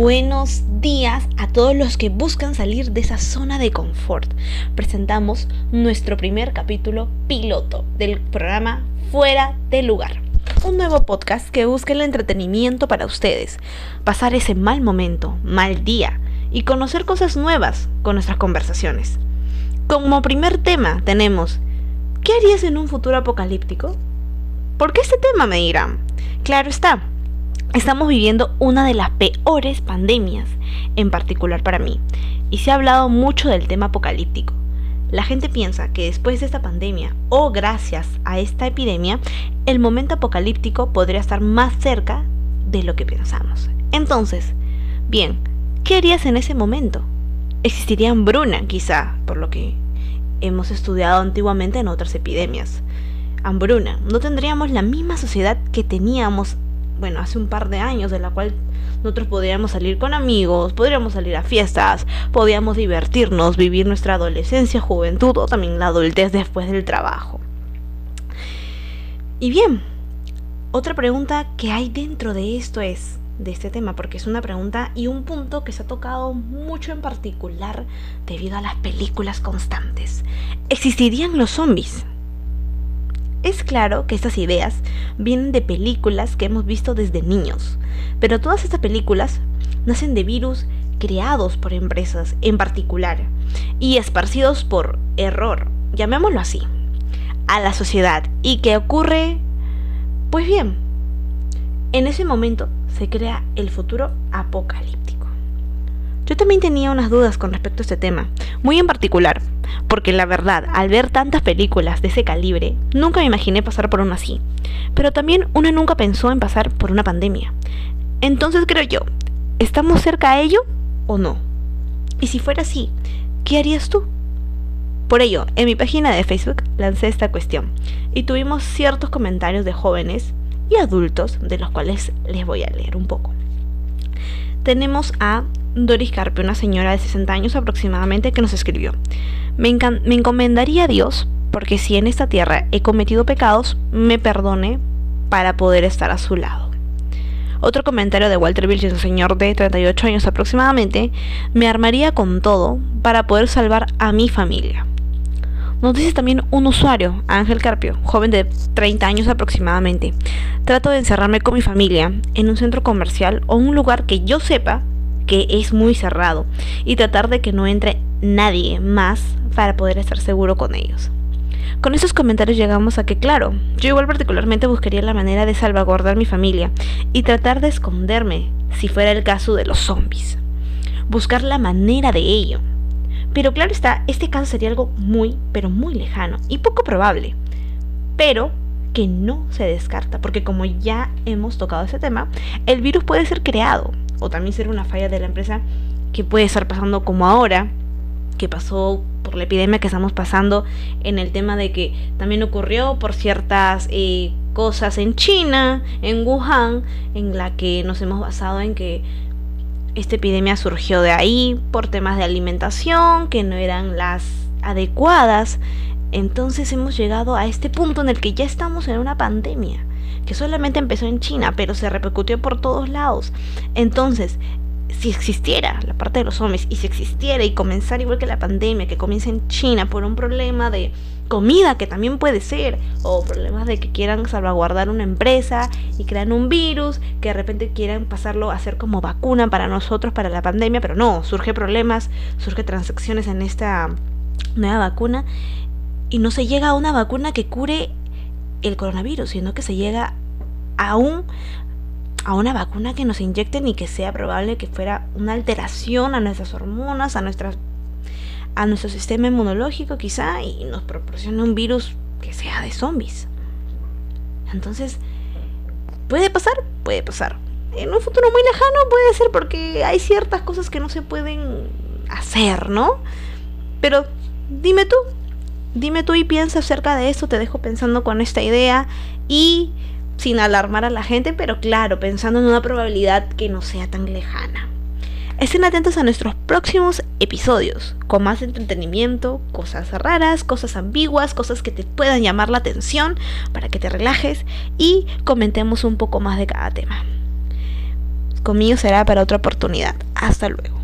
buenos días a todos los que buscan salir de esa zona de confort. Presentamos nuestro primer capítulo piloto del programa Fuera del Lugar. Un nuevo podcast que busca el entretenimiento para ustedes, pasar ese mal momento, mal día y conocer cosas nuevas con nuestras conversaciones. Como primer tema tenemos, ¿qué harías en un futuro apocalíptico? ¿Por qué este tema me dirán? Claro está, Estamos viviendo una de las peores pandemias, en particular para mí, y se ha hablado mucho del tema apocalíptico. La gente piensa que después de esta pandemia, o gracias a esta epidemia, el momento apocalíptico podría estar más cerca de lo que pensamos. Entonces, bien, ¿qué harías en ese momento? Existiría hambruna, quizá, por lo que hemos estudiado antiguamente en otras epidemias. Hambruna, no tendríamos la misma sociedad que teníamos bueno, hace un par de años, de la cual nosotros podríamos salir con amigos, podríamos salir a fiestas, podíamos divertirnos, vivir nuestra adolescencia, juventud o también la adultez después del trabajo. Y bien, otra pregunta que hay dentro de esto es, de este tema, porque es una pregunta y un punto que se ha tocado mucho en particular debido a las películas constantes. ¿Existirían los zombies? Es claro que estas ideas vienen de películas que hemos visto desde niños, pero todas estas películas nacen de virus creados por empresas en particular y esparcidos por error, llamémoslo así, a la sociedad. ¿Y qué ocurre? Pues bien, en ese momento se crea el futuro apocalíptico. Yo también tenía unas dudas con respecto a este tema, muy en particular, porque la verdad, al ver tantas películas de ese calibre, nunca me imaginé pasar por una así. Pero también uno nunca pensó en pasar por una pandemia. Entonces creo yo, ¿estamos cerca a ello o no? Y si fuera así, ¿qué harías tú? Por ello, en mi página de Facebook lancé esta cuestión y tuvimos ciertos comentarios de jóvenes y adultos de los cuales les voy a leer un poco. Tenemos a Doris Carpe, una señora de 60 años aproximadamente, que nos escribió. Me, me encomendaría a Dios, porque si en esta tierra he cometido pecados, me perdone para poder estar a su lado. Otro comentario de Walter Vilches, un señor de 38 años aproximadamente, me armaría con todo para poder salvar a mi familia. Nos dice también un usuario, Ángel Carpio, joven de 30 años aproximadamente. Trato de encerrarme con mi familia en un centro comercial o un lugar que yo sepa que es muy cerrado y tratar de que no entre nadie más para poder estar seguro con ellos. Con esos comentarios llegamos a que, claro, yo igual particularmente buscaría la manera de salvaguardar mi familia y tratar de esconderme si fuera el caso de los zombies. Buscar la manera de ello. Pero claro está, este caso sería algo muy, pero muy lejano y poco probable. Pero que no se descarta, porque como ya hemos tocado ese tema, el virus puede ser creado o también ser una falla de la empresa que puede estar pasando como ahora, que pasó por la epidemia que estamos pasando en el tema de que también ocurrió por ciertas eh, cosas en China, en Wuhan, en la que nos hemos basado en que esta epidemia surgió de ahí por temas de alimentación que no eran las adecuadas. Entonces hemos llegado a este punto en el que ya estamos en una pandemia que solamente empezó en China, pero se repercutió por todos lados. Entonces, si existiera la parte de los zombies y si existiera y comenzara igual que la pandemia que comienza en China por un problema de comida que también puede ser o problemas de que quieran salvaguardar una empresa y crean un virus que de repente quieran pasarlo a hacer como vacuna para nosotros para la pandemia pero no surge problemas surge transacciones en esta nueva vacuna y no se llega a una vacuna que cure el coronavirus sino que se llega aún a una vacuna que nos inyecten y que sea probable que fuera una alteración a nuestras hormonas, a nuestras a nuestro sistema inmunológico quizá y nos proporcione un virus que sea de zombies. Entonces, ¿puede pasar? Puede pasar. En un futuro muy lejano puede ser porque hay ciertas cosas que no se pueden hacer, ¿no? Pero dime tú, dime tú y piensa acerca de esto, te dejo pensando con esta idea y sin alarmar a la gente, pero claro, pensando en una probabilidad que no sea tan lejana. Estén atentos a nuestros próximos episodios, con más entretenimiento, cosas raras, cosas ambiguas, cosas que te puedan llamar la atención para que te relajes y comentemos un poco más de cada tema. Conmigo será para otra oportunidad. Hasta luego.